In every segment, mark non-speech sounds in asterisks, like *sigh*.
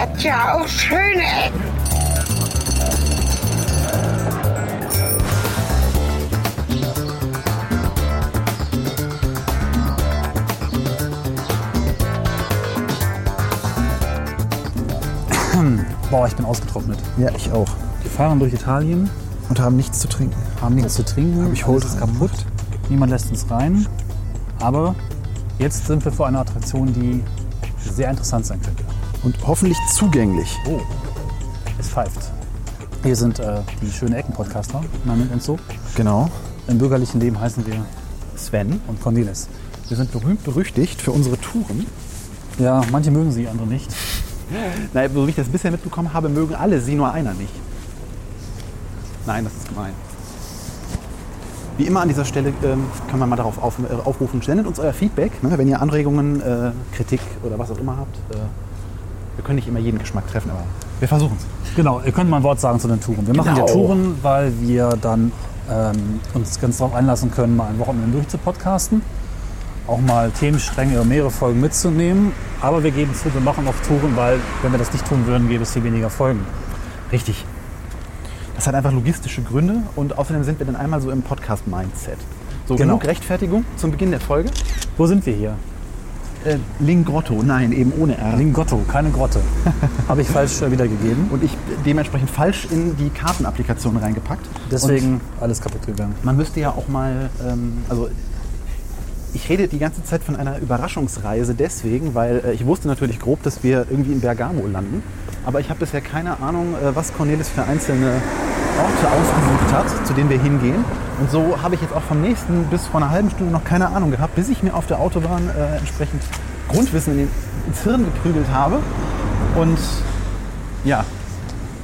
hat ja auch schöne Ecken. *clears throat* Boah, ich bin ausgetrocknet. Ja, ich auch. Wir fahren durch Italien, Und haben nichts zu trinken. haben nichts zu trinken, hab ich heute ist kaputt. Niemand lässt uns rein. Aber jetzt sind wir vor einer Attraktion, die sehr interessant sein könnte. Und hoffentlich zugänglich. Oh, es pfeift. Hier sind äh, die schönen Ecken-Podcaster, man nennt uns so. Genau. Im bürgerlichen Leben heißen wir Sven, und Cornelis. wir sind berühmt berüchtigt für unsere Touren. Ja, manche mögen sie, andere nicht. *laughs* Na, so wie ich das bisher mitbekommen habe, mögen alle sie, nur einer nicht. Nein, das ist gemein. Wie immer an dieser Stelle ähm, kann man mal darauf auf, äh, aufrufen, sendet uns euer Feedback, ne, wenn ihr Anregungen, äh, Kritik oder was auch immer habt. Äh, wir können nicht immer jeden Geschmack treffen, aber wir versuchen es. Genau, ihr könnt mal ein Wort sagen zu den Touren. Wir machen Genau. ja Touren, weil wir dann ähm, uns ganz darauf einlassen können, mal ein Wochenende durchzupodcasten. Auch mal Themenstränge über mehrere Folgen mitzunehmen. Aber wir geben zu, wir machen auch Touren, weil wenn wir das nicht tun würden, gäbe es viel weniger Folgen. Richtig. Das hat einfach logistische Gründe und außerdem sind wir dann einmal so im Podcast-Mindset. So Genau. genug Rechtfertigung zum Beginn der Folge. Wo sind wir hier? Äh, Lingrotto, nein, eben ohne R. Lingotto, keine Grotte. *laughs* Habe ich falsch äh, wiedergegeben. und ich dementsprechend falsch in die Kartenapplikation reingepackt. Deswegen alles kaputt gegangen. Und man müsste ja auch mal, ähm, also ich rede die ganze Zeit von einer Überraschungsreise deswegen, weil äh, ich wusste natürlich grob, dass wir irgendwie in Bergamo landen. Aber ich habe bisher keine Ahnung, äh, was Cornelis für einzelne Orte ausgesucht hat, zu denen wir hingehen. Und so habe ich jetzt auch vom nächsten bis vor einer halben Stunde noch keine Ahnung gehabt, bis ich mir auf der Autobahn äh, entsprechend Grundwissen in den, ins Hirn geprügelt habe. Und ja,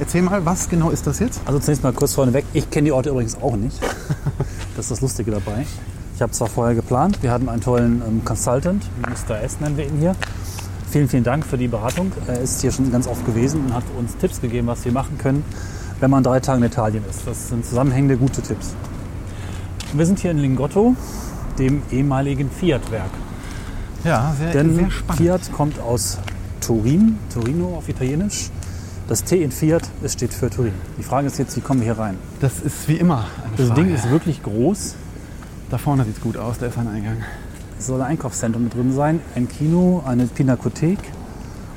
erzähl mal, was genau ist das jetzt? Also zunächst mal kurz vorneweg, ich kenne die Orte übrigens auch nicht. *laughs* Das ist das Lustige dabei. Ich habe zwar vorher geplant, wir hatten einen tollen ähm, Consultant, Mr. S nennen wir ihn hier. Vielen, vielen Dank für die Beratung. Er ist hier schon ganz oft gewesen und hat uns Tipps gegeben, was wir machen können, wenn man drei Tage in Italien ist. Das sind zusammenhängende, gute Tipps. Wir sind hier in Lingotto, dem ehemaligen Fiat-Werk. Ja, sehr, Denn Fiat kommt aus Turin, Torino auf Italienisch. Das T in Fiat, es steht für Turin. Die Frage ist jetzt, wie kommen wir hier rein? Das ist wie immer. eine Das Frage. Ding ist wirklich groß. Da vorne sieht es gut aus, da ist ein Eingang. Es soll ein Einkaufszentrum mit drin sein, ein Kino, eine Pinakothek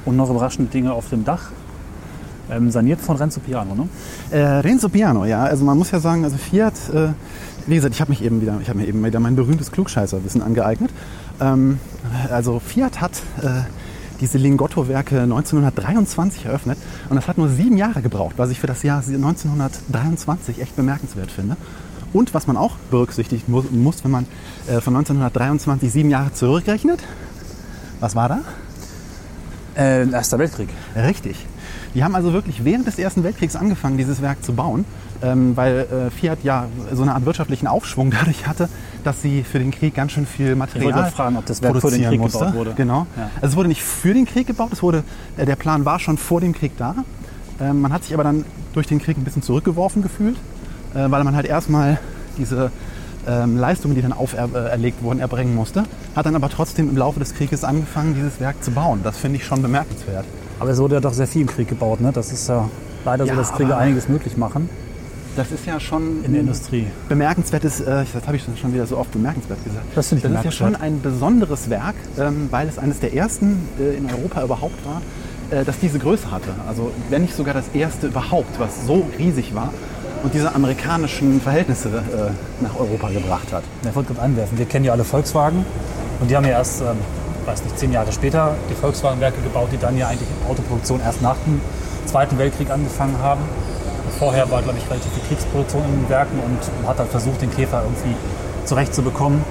und noch überraschende Dinge auf dem Dach. Ähm, saniert von Renzo Piano, ne? Äh, Renzo Piano, ja. Also man muss ja sagen, also Fiat, äh, wie gesagt, ich habe mich eben wieder, ich habe mir eben wieder mein berühmtes Klugscheißerwissen angeeignet. Ähm, also Fiat hat äh, diese Lingotto-Werke 1923 eröffnet und das hat nur sieben Jahre gebraucht, was ich für das Jahr 1923 echt bemerkenswert finde. Und was man auch berücksichtigen muss, muss wenn man äh, von 1923 sieben Jahre zurückrechnet, was war da? Äh, Erster Weltkrieg. Richtig. Die haben also wirklich während des Ersten Weltkriegs angefangen, dieses Werk zu bauen, ähm, weil äh, Fiat ja so eine Art wirtschaftlichen Aufschwung *laughs* dadurch hatte, dass sie für den Krieg ganz schön viel Material Ich wollte fragen, ob das Werk produzieren Krieg musste. gebaut wurde. Genau. Ja. Also es wurde nicht für den Krieg gebaut, es wurde, äh, der Plan war schon vor dem Krieg da. Ähm, man hat sich aber dann durch den Krieg ein bisschen zurückgeworfen gefühlt, äh, weil man halt erstmal diese ähm, Leistungen, die dann auferlegt wurden, erbringen musste. Hat dann aber trotzdem im Laufe des Krieges angefangen, dieses Werk zu bauen. Das finde ich schon bemerkenswert. Aber es wurde ja doch sehr viel im Krieg gebaut, ne? Das ist ja leider Ja, so, dass Kriege einiges möglich machen Das ist ja schon in der Industrie. bemerkenswertes, äh, das habe ich schon wieder so oft bemerkenswert gesagt. Das ich Das ist ja schon ein besonderes Werk, ähm, weil es eines der ersten äh, in Europa überhaupt war, äh, das diese Größe hatte. Also wenn nicht sogar das erste überhaupt, was so riesig war und diese amerikanischen Verhältnisse äh, nach Europa gebracht hat. Ich wollte gerade anwerfen, wir kennen ja alle Volkswagen und die haben ja erst, ähm, weiß nicht, zehn Jahre später die Volkswagen-Werke gebaut, die dann ja eigentlich in Autoproduktion erst nach dem Zweiten Weltkrieg angefangen haben. Vorher war, glaube ich, relativ viel Kriegsproduktion in den Werken und man hat dann versucht, den Käfer irgendwie zurechtzubekommen,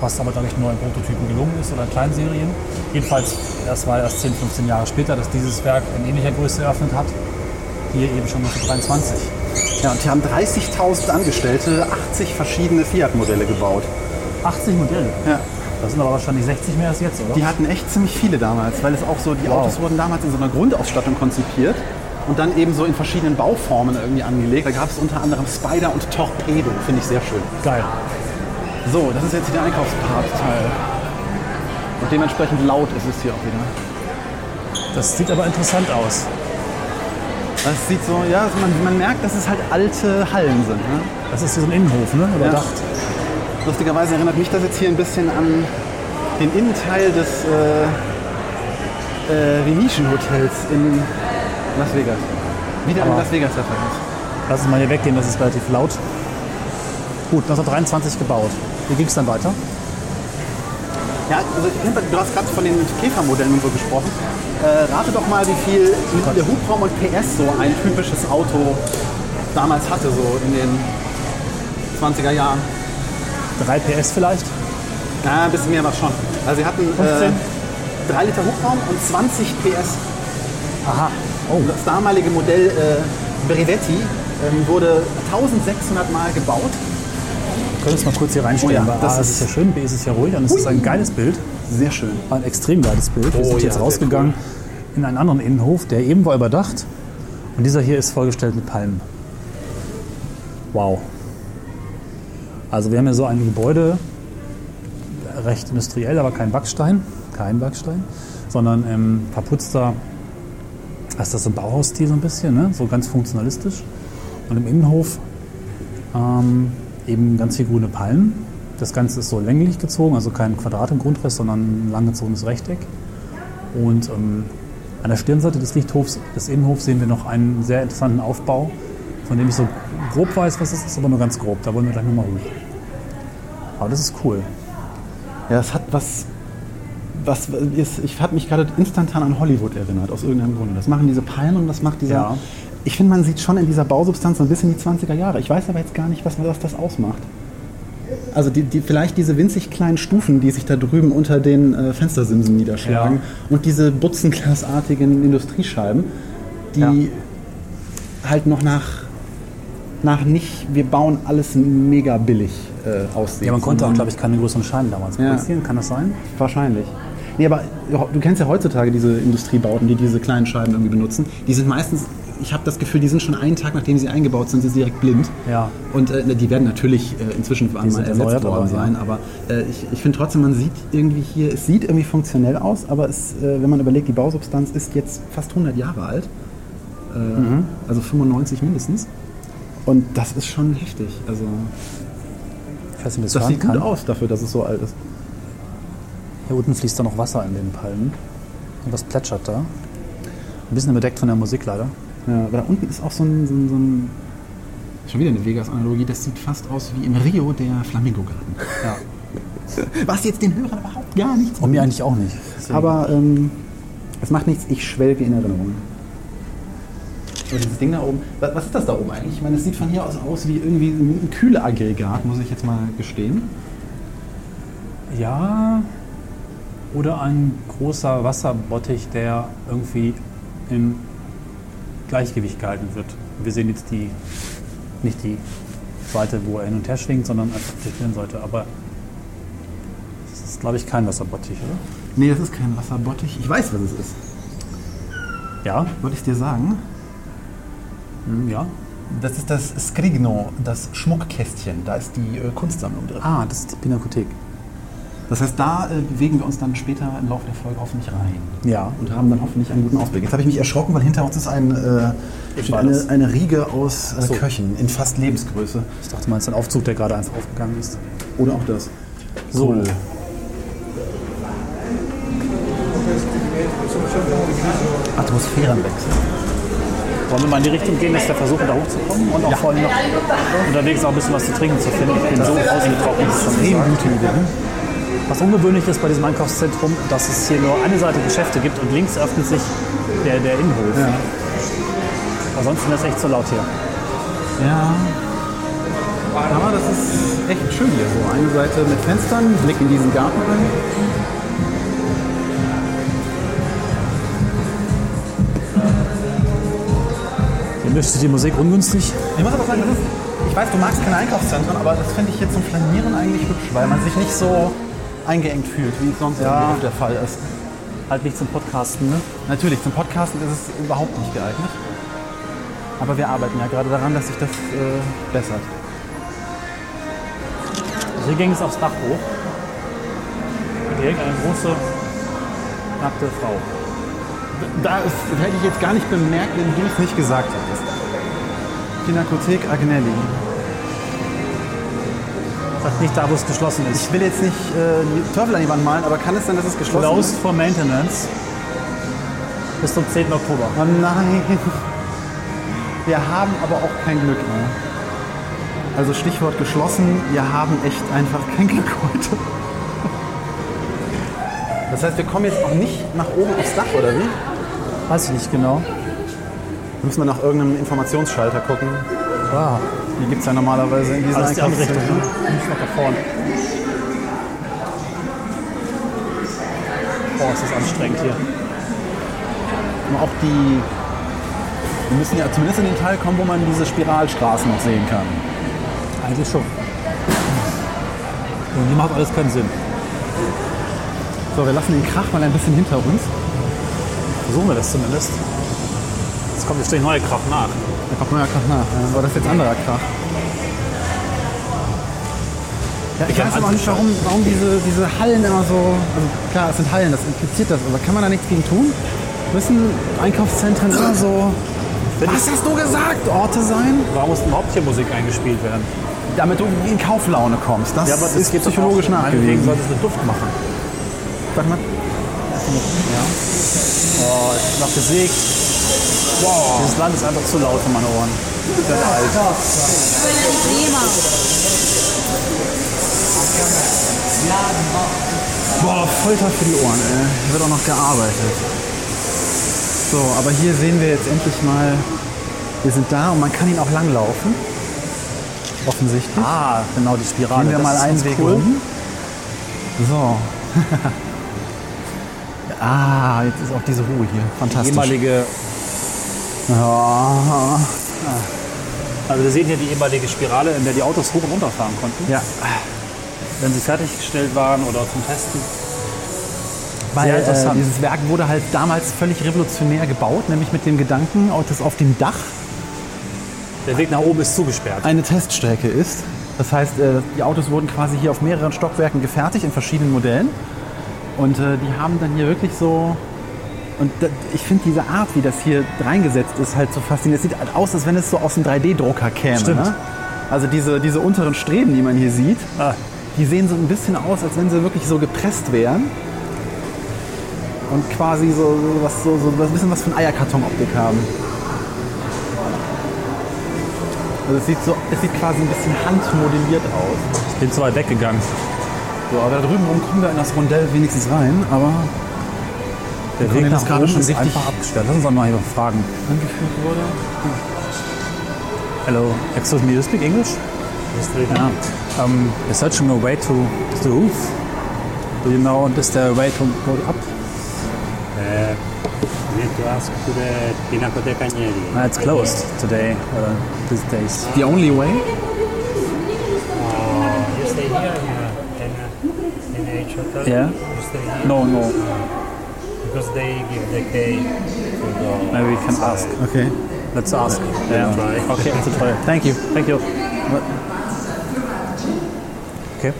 was aber, glaube ich, nur in Prototypen gelungen ist oder in Kleinserien. Jedenfalls, das war erst 10, 15 Jahre später, dass dieses Werk in ähnlicher Größe eröffnet hat. Hier eben schon 1923. Ja, und die haben 30.000 Angestellte, 80 verschiedene Fiat-Modelle gebaut. 80 Modelle. Ja. Das sind aber wahrscheinlich 60 mehr als jetzt, oder? Die hatten echt ziemlich viele damals, weil es auch so, die Wow. Autos wurden damals in so einer Grundausstattung konzipiert und dann eben so in verschiedenen Bauformen irgendwie angelegt. Da gab es unter anderem Spider und Torpedo, finde ich sehr schön. Geil. So, das ist jetzt hier der Einkaufspart-Teil. Und dementsprechend laut ist es hier auch wieder. Das sieht aber interessant aus. Das sieht so, ja, also man, man merkt, dass es halt alte Hallen sind. Ne? Das ist so ein Innenhof, ne? Überdacht. Lustigerweise erinnert mich das jetzt hier ein bisschen an den Innenteil des äh, äh, Venetian Hotels in Las Vegas. Wieder ein Aber- Las Vegas Referenz. Lass uns mal hier weggehen, das ist relativ laut. Gut, 1923 gebaut. Wie ging es dann weiter? Ja, also du hast gerade von den Käfermodellen und so gesprochen. Äh, rate doch mal, wie viel der Hubraum und PS so ein typisches Auto damals hatte, so in den 20er Jahren. 3 PS vielleicht? Ja, ein bisschen mehr war schon. Also sie hatten 15? äh, 3 Liter Hubraum und 20 PS. Aha. Oh, Das damalige Modell äh, Brevetti ähm, wurde 1600 Mal gebaut. wir können uns mal kurz hier reinstellen. Oh ja, das A, es ist- ist ja schön, B, es ist ja ruhig und es ist ein geiles Bild. Sehr schön. Ein extrem geiles Bild. Wir Oh sind ja, jetzt rausgegangen in einen anderen Innenhof, der eben war überdacht. Und dieser hier ist vollgestellt mit Palmen. Wow. Also wir haben hier so ein Gebäude, recht industriell, aber kein Backstein. Kein Backstein. Sondern ähm, verputzter, ist das so Bauhausstil so ein bisschen, ne? so ganz funktionalistisch. Und im Innenhof ähm, eben ganz viele grüne Palmen. Das Ganze ist so länglich gezogen, also kein Quadrat im Grundriss, sondern ein langgezogenes Rechteck. Und ähm, an der Stirnseite des Lichthofs, des Innenhofs, sehen wir noch einen sehr interessanten Aufbau, von dem ich so grob weiß, was es ist, aber nur ganz grob. Da wollen wir gleich nochmal hoch. Aber das ist cool. Ja, es hat was. was ist, ich habe mich gerade instantan an Hollywood erinnert, aus irgendeinem Grunde. Das machen diese Palmen und das macht dieser. Ja. Ich finde, man sieht schon in dieser Bausubstanz so ein bisschen die 20er Jahre. Ich weiß aber jetzt gar nicht, was, was das ausmacht. Also die, die, vielleicht diese winzig kleinen Stufen, die sich da drüben unter den äh, Fenstersimsen niederschlagen Ja. und diese butzenglasartigen Industriescheiben, die Ja. halt noch nach, nach nicht, wir bauen alles mega billig äh, aussehen. Ja, man konnte auch, glaube ich, keine größeren Scheiben damals Ja. produzieren. Kann das sein? Wahrscheinlich. Nee, aber du kennst ja heutzutage diese Industriebauten, die diese kleinen Scheiben irgendwie benutzen. Die sind meistens, ich habe das Gefühl, die sind schon einen Tag, nachdem sie eingebaut sind, sind sie direkt blind. Ja. Und äh, die werden natürlich äh, inzwischen mal sind ersetzt worden aber, ja. sein. Aber äh, ich, ich finde trotzdem, man sieht irgendwie hier, es sieht irgendwie funktionell aus, aber es, äh, wenn man überlegt, die Bausubstanz ist jetzt fast 100 Jahre alt. Äh, Mhm. Also 95 mindestens. Und das ist schon heftig. Also Ich weiß nicht, das das sieht fahren gut kann. aus dafür, dass es so alt ist. Hier unten fließt da noch Wasser in den Palmen. Und was plätschert da? Ein bisschen bedeckt von der Musik leider. Ja, da unten ist auch so ein, so ein, so ein schon wieder eine Vegas-Analogie, das sieht fast aus wie im Rio der Flamingo-Garten. Ja. *laughs* Was jetzt den Hörern überhaupt gar nichts Und mir eigentlich auch nicht. Deswegen- Aber ähm, es macht nichts, ich schwelge in Erinnerungen. So, dieses Ding da oben, was, ist das da oben eigentlich? Ich meine, es sieht von hier aus aus wie irgendwie ein Kühleaggregat, muss ich jetzt mal gestehen. Ja. Oder ein großer Wasserbottich, der irgendwie im Gleichgewicht gehalten wird. Wir sehen jetzt die, nicht die Seite, wo er hin und her schwingt, sondern einfach die Stirnseite. Aber das ist, glaube ich, kein Wasserbottich, oder? Nee, das ist kein Wasserbottich. Ich weiß, was es ist. Ja. Soll ich dir sagen? Hm, Ja. Das ist das Scrigno, das Schmuckkästchen. Da ist die äh, Kunstsammlung drin. Ah, das ist die Pinakothek. Das heißt, da äh, bewegen wir uns dann später im Laufe der Folge hoffentlich rein. Ja. Und haben dann hoffentlich einen guten Ausblick. Jetzt habe ich mich erschrocken, weil hinter uns ist ein, äh, eine, eine Riege aus äh, so. Köchen in fast Lebensgröße. Ich dachte mal, es ist ein Aufzug, der gerade einfach aufgegangen ist. Oder auch das. So. Cool. Atmosphärenwechsel. Wollen wir mal in die Richtung gehen, dass der versuchen, da hochzukommen und auch vor allem noch unterwegs auch ein bisschen was zu trinken zu finden. Ich bin so ausgetrocknet. das kann ich Extrem gute Idee. Was ungewöhnlich ist bei diesem Einkaufszentrum, dass es hier nur eine Seite Geschäfte gibt und links öffnet sich der, der Innenhof. Ja. Ansonsten ist es echt so laut hier. ja. Aber das ist echt schön hier so. Eine Seite mit Fenstern, Blick in diesen Garten rein. Sich die Musik ungünstig. Ich muss aber sagen, das ist, ich weiß, du magst keine Einkaufszentren, aber das finde ich hier zum Flanieren eigentlich hübsch, weil man sich nicht so eingeengt fühlt, wie es sonst Ja. der Fall ist. Halt nicht zum Podcasten, ne? Natürlich, zum Podcasten ist es überhaupt nicht geeignet. Aber wir arbeiten ja gerade daran, dass sich das äh, bessert. Also hier ging es aufs Dach hoch. Und hängt eine große, nackte Frau. das hätte ich jetzt gar nicht bemerkt, wenn du es nicht gesagt hättest. Pinakothek Agnelli. Sagt nicht da, wo es geschlossen ist. Ich will jetzt nicht äh, Teufel an die Wand malen, aber kann es sein, dass es geschlossen Closed ist? for maintenance bis zum 10. Oktober. Oh nein. Wir haben aber auch kein Glück mehr. Also Stichwort geschlossen, wir haben echt einfach kein Glück heute. Das heißt, wir kommen jetzt auch nicht nach oben aufs Dach, oder wie? Weiß ich nicht genau. Müssen wir nach irgendeinem Informationsschalter gucken. Ah, Die gibt es ja normalerweise in diesen alles die andere Richtung. Einkaufszentren. Ne? Nicht nach da vorne. Boah, ist das anstrengend hier. Und auch die. Wir müssen ja zumindest in den Teil kommen, wo man diese Spiralstraßen noch sehen kann. Eigentlich schon. Und die macht alles keinen Sinn. So, wir lassen den Krach mal ein bisschen hinter uns. Versuchen wir das zumindest. Jetzt kommt bestimmt neue Kraft nach. Da kommt neuer Krach nach. Ja, war das jetzt anderer Krach? Ja, ich weiß aber nicht, warum, warum diese, diese Hallen immer so. Also klar, es sind Hallen, das impliziert das, aber kann man da nichts gegen tun? Müssen Einkaufszentren immer so. Was hast du gesagt? Orte sein? Warum muss überhaupt hier Musik eingespielt werden? Damit du in Kauflaune kommst. Das, ist geht doch psychologisch auch. Meinetwegen nachgewiesen. sollte es einen Duft machen. Warte mal. Oh, ich noch gesägt. Wow. Dieses Land ist einfach zu laut für meine Ohren. Ich werde alt. Boah, Folter für die Ohren, ey. Hier wird auch noch gearbeitet. So, aber hier sehen wir jetzt endlich mal, wir sind da und man kann ihn auch langlaufen. Offensichtlich. Ah, genau, die Spirale. Nehmen wir Das mal einen Weg cool. unten. So. *laughs* ah, jetzt ist auch diese Ruhe hier. Die Fantastisch. ehemalige, Ja. also wir sehen hier die ehemalige Spirale, in der die Autos hoch und runter fahren konnten, ja. wenn sie fertiggestellt waren oder zum Testen. Weil Sehr äh, dieses Werk wurde halt damals völlig revolutionär gebaut, nämlich mit dem Gedanken, dass auf dem Dach Der Weg nach oben ist zugesperrt. eine Teststrecke ist. Das heißt, äh, die Autos wurden quasi hier auf mehreren Stockwerken gefertigt in verschiedenen Modellen. Und äh, die haben dann hier wirklich so. Und da, ich finde diese Art, wie das hier reingesetzt ist, halt so faszinierend. Es sieht halt aus, als wenn es so aus einem 3D-Drucker käme. Stimmt. Ne? Also diese, diese unteren Streben, die man hier sieht, Ah, die sehen so ein bisschen aus, als wenn sie wirklich so gepresst wären. Und quasi so, so was so, so ein bisschen was von Eierkartonoptik haben. Also es sieht, so, es sieht quasi ein bisschen handmodelliert aus. ich bin zu weit weggegangen. So, aber da drüben rum kommen wir in das Rondell wenigstens rein, aber Der Weg nach gerade schon richtig- einfach abgesperrt. Lass uns doch mal hier fragen. angeführt wurde. Hello, excuse me, you speak English? Yeah. Um, we're searching a way to, to the roof. Do you know, is there a way to go up? Uh, need to ask to the Pinacoteca Agnelli. Uh, it's closed today, uh, these days. The only way? Uh, you stay here hotel. Yeah. You stay here No, no, because they give the key to the. maybe we can ask. Okay. Let's ask. Yeah. try. *laughs* Okay, let's try. Thank you. Thank you. Okay.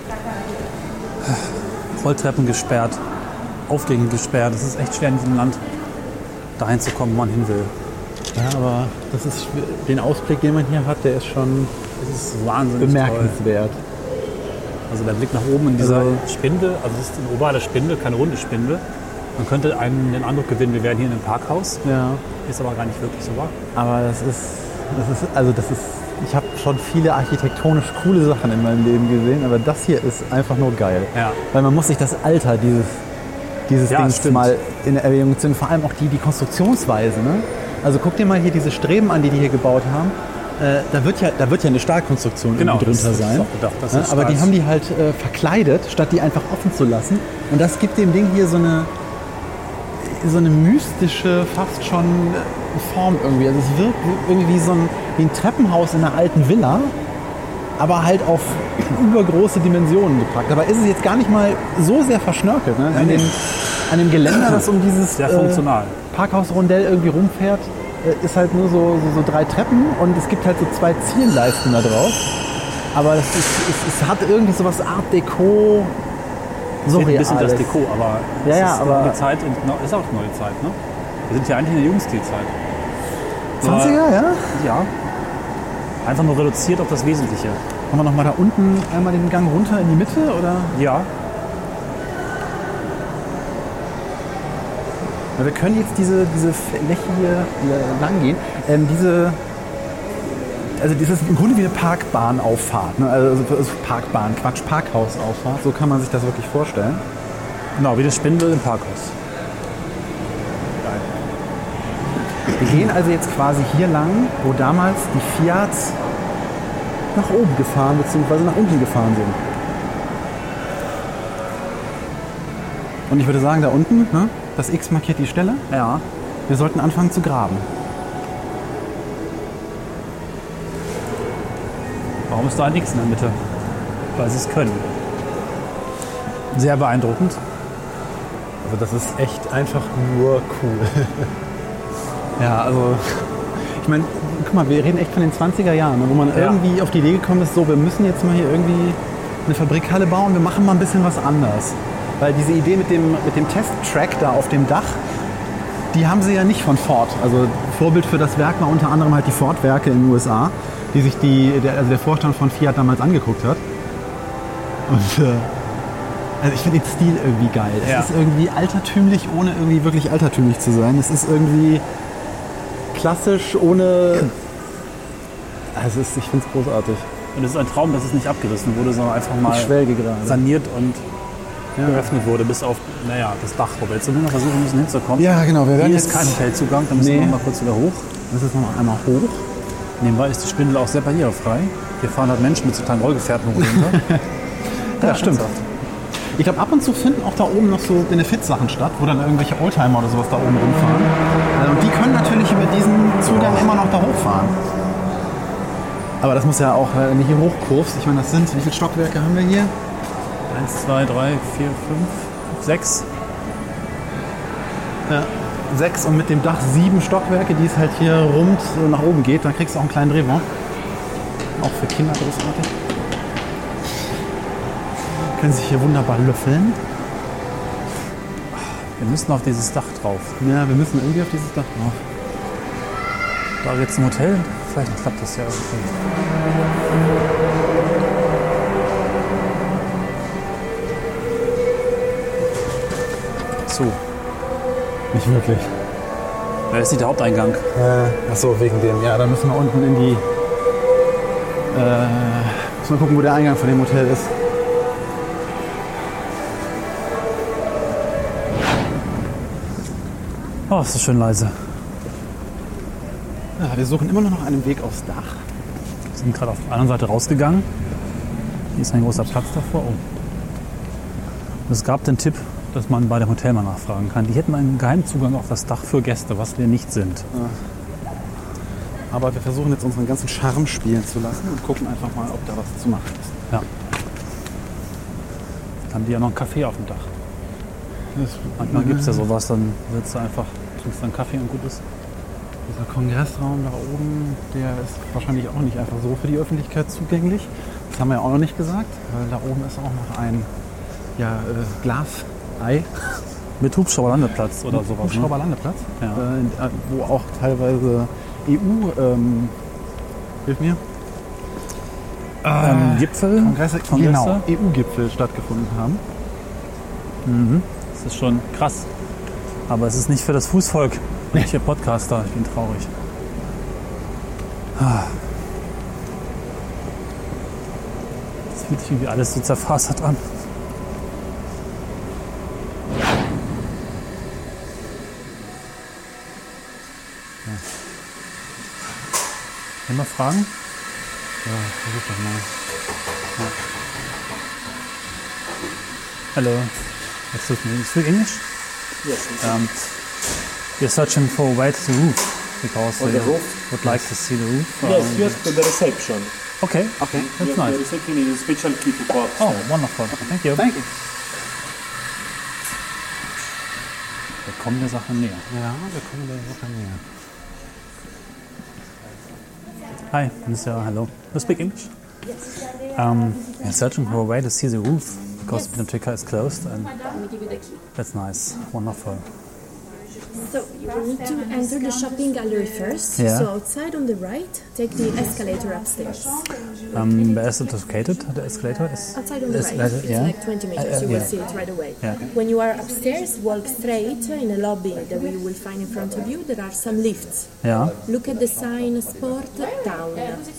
Rolltreppen gesperrt, Aufgänge gesperrt. Es ist echt schwer in diesem Land dahin zu kommen, wo man hin will. Ja, aber das ist den Ausblick, den man hier hat, der ist schon Es ist wahnsinnig toll. Also der Blick nach oben in dieser Also- Spindel, also es ist eine ovale Spindel, keine runde Spindel. Man könnte einen den Eindruck gewinnen, wir wären hier in einem Parkhaus. Ja. Ist aber gar nicht wirklich so wahr. Aber das ist, das ist, also das ist, ich habe schon viele architektonisch coole Sachen in meinem Leben gesehen, aber das hier ist einfach nur geil. Ja. Weil man muss sich das Alter dieses, dieses Ja, Dings stimmt. mal in Erwägung ziehen, vor allem auch die, die Konstruktionsweise. Ne? Also guck dir mal hier diese Streben an, die die hier gebaut haben. Äh, da, wird ja, da wird ja eine Stahlkonstruktion Genau, drunter das ist sein. gedacht, Ja, es aber die haben ist. die halt äh, verkleidet, statt die einfach offen zu lassen. Und das gibt dem Ding hier so eine, so eine mystische, fast schon äh, Form irgendwie. Also es wirkt irgendwie so ein, wie ein Treppenhaus in einer alten Villa, aber halt auf übergroße Dimensionen gepackt. Dabei ist es jetzt gar nicht mal so sehr verschnörkelt. Ne? An, dem, an dem Geländer, das um dieses äh. Parkhausrondell irgendwie rumfährt, äh, ist halt nur so, so, so drei Treppen und es gibt halt so zwei Zielleisten da drauf. Aber es, ist, es, es hat irgendwie so was Art Deco. So ein bisschen das. Deko, aber Ja, es ja, ist aber- neue Zeit, und- ist auch neue Zeit, ne? Wir sind ja eigentlich in der Jugendstilzeit. 20er, ja? Ja. Einfach nur reduziert auf das Wesentliche. Haben wir nochmal da unten einmal den Gang runter in die Mitte oder? Ja. Wir können jetzt diese, diese Fläche hier lang gehen. Ähm, diese, also das ist im Grunde wie eine Parkbahnauffahrt. Ne? Also also Parkbahn, Quatsch, Parkhausauffahrt. So kann man sich das wirklich vorstellen. Genau, wie das Spindel im Parkhaus. Wir gehen also jetzt quasi hier lang, wo damals die Fiats nach oben gefahren bzw. nach unten gefahren sind. Und ich würde sagen, da unten, ne, das X markiert die Stelle. Ja. Wir sollten anfangen zu graben. Warum ist da ein X in der Mitte? Weil sie es können. Sehr beeindruckend. Also das ist echt einfach nur cool. *laughs* ja, also ich meine, guck mal, wir reden echt von den 20er Jahren, ne, wo man Ja. irgendwie auf die Idee gekommen ist, so, wir müssen jetzt mal hier irgendwie eine Fabrikhalle bauen, wir machen mal ein bisschen was anders. Weil diese Idee mit dem, mit dem Testtrack da auf dem Dach, die haben sie ja nicht von Ford. Also Vorbild für das Werk war unter anderem halt die Ford-Werke in den USA, die sich die, der, also der Vorstand von Fiat damals angeguckt hat. Und äh, also ich finde den Stil irgendwie geil. Es Ja. ist irgendwie altertümlich, ohne irgendwie wirklich altertümlich zu sein. Es ist irgendwie klassisch, ohne... Also ist, ich finde es großartig. Und es ist ein Traum, dass es nicht abgerissen wurde, sondern einfach mal saniert und geöffnet wurde, bis auf naja, das Dach, wo wir jetzt nur noch versuchen müssen hinzukommen. Ja, genau. Wir werden Hier ist kein Hotelzugang, da müssen Nee. wir noch mal kurz wieder hoch. Das ist noch einmal hoch. Nebenbei ist die Spindel auch sehr barrierefrei. Hier fahren halt Menschen mit so kleinen Rollgefährten runter. *laughs* Ja, stimmt. ernsthaft. Ich glaube, ab und zu finden auch da oben noch so Benefizsachen statt, wo dann irgendwelche Oldtimer oder sowas da oben rumfahren. Also, und die können natürlich über diesen Zugang immer noch da hochfahren. Aber das muss ja auch, äh, wenn du hier hochkurvst, ich meine, das sind, wie viele Stockwerke haben wir hier? Eins, zwei, drei, vier, fünf, sechs. Ja. Sechs und mit dem Dach sieben Stockwerke, die es halt hier rund nach oben geht. Dann kriegst du auch einen kleinen Drehbaum. Auch für Kinder großartig. Können sich hier wunderbar löffeln. Wir müssen auf dieses Dach drauf. Ja, wir müssen irgendwie auf dieses Dach drauf. Da jetzt ein Hotel, vielleicht klappt das ja irgendwie. So, Nicht wirklich. da ist nicht der Haupteingang. Äh, achso, wegen dem. Ja, dann müssen wir unten in die. Äh, müssen wir gucken, wo der Eingang von dem Hotel ist. Oh, ist das schön leise. Ja, wir suchen immer noch nach einem Weg aufs Dach. Wir sind gerade auf der anderen Seite rausgegangen. Hier ist ein großer Platz davor. Oh. Und es gab den Tipp, dass man bei dem Hotel mal nachfragen kann. Die hätten einen Geheimzugang auf das Dach für Gäste, was wir nicht sind. Aber wir versuchen jetzt unseren ganzen Charme spielen zu lassen und gucken einfach mal, ob da was zu machen ist. Ja. Dann haben die ja noch einen Kaffee auf dem Dach. Manchmal gibt es ja sowas, dann sitzt du einfach, trinkst dann Kaffee und gut ist. Dieser Kongressraum da oben, der ist wahrscheinlich auch nicht einfach so für die Öffentlichkeit zugänglich. Das haben wir ja auch noch nicht gesagt, weil da oben ist auch noch ein ja, äh, Glasei. Mit Hubschrauberlandeplatz oder sowas. Ne? Hubschrauberlandeplatz, Ja. äh, wo auch teilweise EU, ähm, hilf mir, Ähm, Gipfel, Kongresse, Kongresse. genau, EU-Gipfel stattgefunden haben. Das ist schon krass. Aber es ist nicht für das Fußvolk. Bin ich hier Podcaster, ich bin traurig. Ah. Es fühlt sich irgendwie alles so zerfasert an. Fragen? Ja, versuch doch mal. Hello. Excuse me, you speak English? Yes. Um, we're searching for a way to the roof because we the roof? would like to see the roof. Yes, Um, yes, to the reception. Okay, Okay. that's yes, nice. The reception is a special key to go Oh, upstairs. wonderful. Thank you. Thank you. Wir kommen der Sache näher. Ja, wir kommen der Sache näher. Hi, Mr. Hello. You speak English? Um, we're searching for a way to see the roof because Pinatica is closed and Let me give you the key. that's nice. Wonderful. So you need to enter the shopping gallery first. Yeah. So outside on the right, take the escalator upstairs. Um, where is it located? The escalator is. Outside on the right, it's yeah. like 20 meters. Uh, uh, you will yeah. see it right away. Yeah. When you are upstairs, walk straight in a lobby that you will find in front of you. There are some lifts. Ja. Look at the sign Sport Town.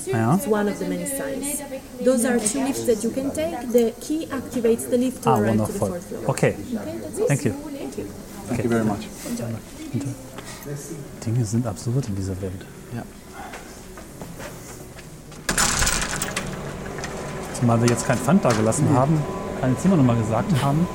Ja. It's one of the many signs. Those are two lifts that you can take. The key activates the lift to Ah, arrive to the wonderful. fourth floor. Okay, Okay, that's it. thank you. Thank you very much. Dinge sind absurd in dieser Welt. Ja. Zumal wir jetzt kein Pfand da gelassen haben, keine Zimmernummer gesagt haben.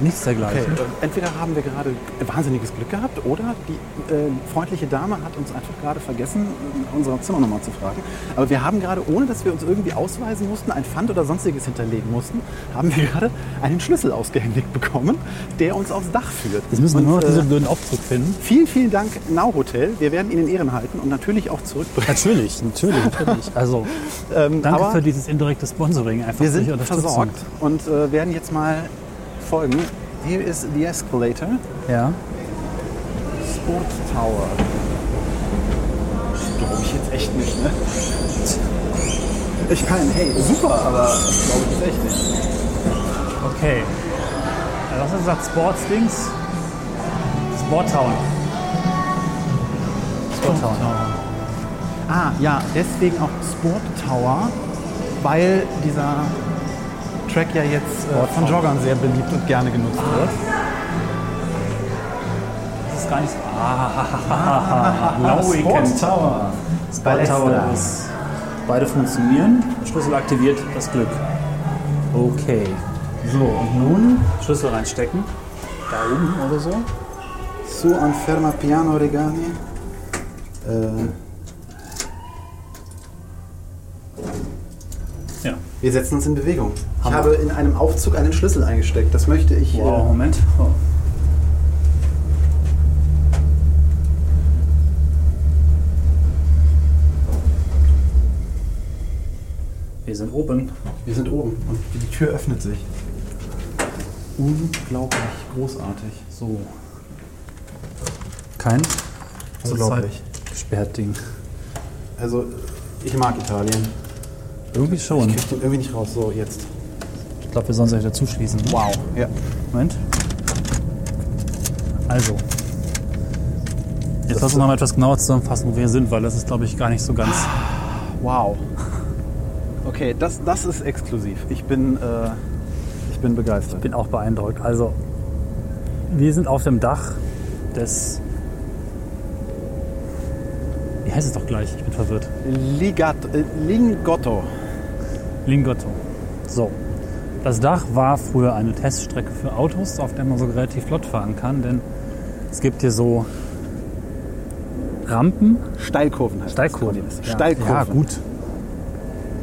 Nichts dergleichen. Okay, äh, entweder haben wir gerade wahnsinniges Glück gehabt oder die äh, freundliche Dame hat uns einfach gerade vergessen, nach unserer Zimmernummer zu fragen. Aber wir haben gerade, ohne dass wir uns irgendwie ausweisen mussten, ein Pfand oder sonstiges hinterlegen mussten, haben wir gerade einen Schlüssel ausgehändigt bekommen, der uns aufs Dach führt. Jetzt müssen wir Und, nur noch äh, diesen blöden Aufzug finden. Vielen, vielen Dank, Now Hotel. Wir werden ihn in Ehren halten und natürlich auch zurückbringen. Natürlich, natürlich, natürlich. Also, *laughs* Ähm, danke für dieses indirekte Sponsoring. Einfach wir sind versorgt und äh, werden jetzt mal folgen. Here is the escalator. Ja. Sport Tower. Glaube ich jetzt echt nicht, ne? Ich meine, hey, super, aber das glaube ich echt nicht. Okay. Also, was hast du gesagt? Sportsdings? Sporttown. Sporttown. Ah, ja, deswegen auch Sport Tower, weil dieser Track ja jetzt äh, von Joggern sehr beliebt und gerne genutzt wird. Das ist gar nicht so. Ah, now we can. Tower. Sport Tower ist. Beide funktionieren. Schlüssel aktiviert das Glück. Okay. So, und nun Schlüssel reinstecken. Da oben oder so. Su anferma piano regani. Äh, Ja. Wir setzen uns in Bewegung. Ich Hammer. habe in einem Aufzug einen Schlüssel eingesteckt. Das möchte ich. Wow, Äh, Moment. Oh. Wir sind oben. wir sind oben und die Tür öffnet sich. Unglaublich großartig. So. Kein Unglaublich. gesperrt Ding. Also, ich mag Italien. Irgendwie schon. Ich krieg den irgendwie nicht raus. So, jetzt. Ich glaube, wir sollen es euch dazu schließen. Wow. Ja. Moment. Also. Jetzt lass uns noch mal etwas genauer zusammenfassen, wo wir sind, weil das ist, glaube ich, gar nicht so ganz. Wow. Okay, das, das ist exklusiv. Ich bin, äh, ich bin begeistert. bin auch beeindruckt. Also, wir sind auf dem Dach des. Wie heißt es doch gleich? Ich bin verwirrt. Ligato, äh, Lingotto. Lingotto. So. Das Dach war früher eine Teststrecke für Autos, auf der man so relativ flott fahren kann, denn es gibt hier so Rampen, Steilkurven heißt Steilkurven. das. Ja. Steilkurven. Ja, gut.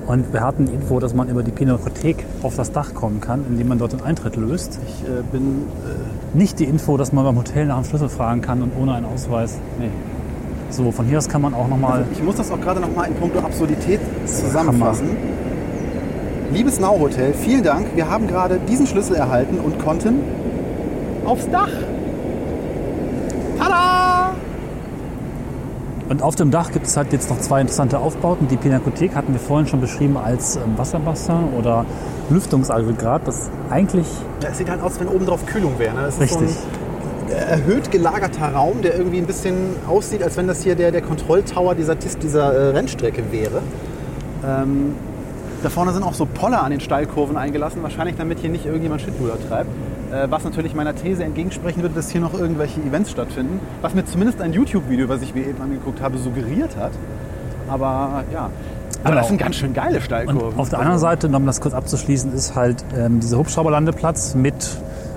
Und wir hatten die Info, dass man über die Pinakothek auf das Dach kommen kann, indem man dort den Eintritt löst. Ich äh, bin. Nicht die Info, dass man beim Hotel nach dem Schlüssel fragen kann und ohne einen Ausweis. Nee. So, von hier aus kann man auch nochmal. Ich muss das auch gerade noch mal in puncto Absurdität zusammenfassen. Liebes Now Hotel, vielen Dank. Wir haben gerade diesen Schlüssel erhalten und konnten aufs Dach. Tada! Und auf dem Dach gibt es halt jetzt noch zwei interessante Aufbauten. Die Pinakothek hatten wir vorhin schon beschrieben als ähm, Wasserbassin oder Lüftungsaggregat, das eigentlich Ja, es sieht halt aus, wenn oben drauf Kühlung wäre. Ne? Richtig. so erhöht gelagerter Raum, der irgendwie ein bisschen aussieht, als wenn das hier der, der Kontrolltower dieser, dieser äh, Rennstrecke wäre. Ähm, da vorne sind auch so Poller an den Steilkurven eingelassen, wahrscheinlich damit hier nicht irgendjemand Shitluder treibt. Äh, was natürlich meiner These entgegensprechen würde, dass hier noch irgendwelche Events stattfinden. Was mir zumindest ein YouTube-Video, was ich mir eben angeguckt habe, suggeriert hat. Aber ja. Aber das sind ganz schön geile Und Steilkurven. auf der anderen Seite, um das kurz abzuschließen, ist halt ähm, dieser Hubschrauberlandeplatz mit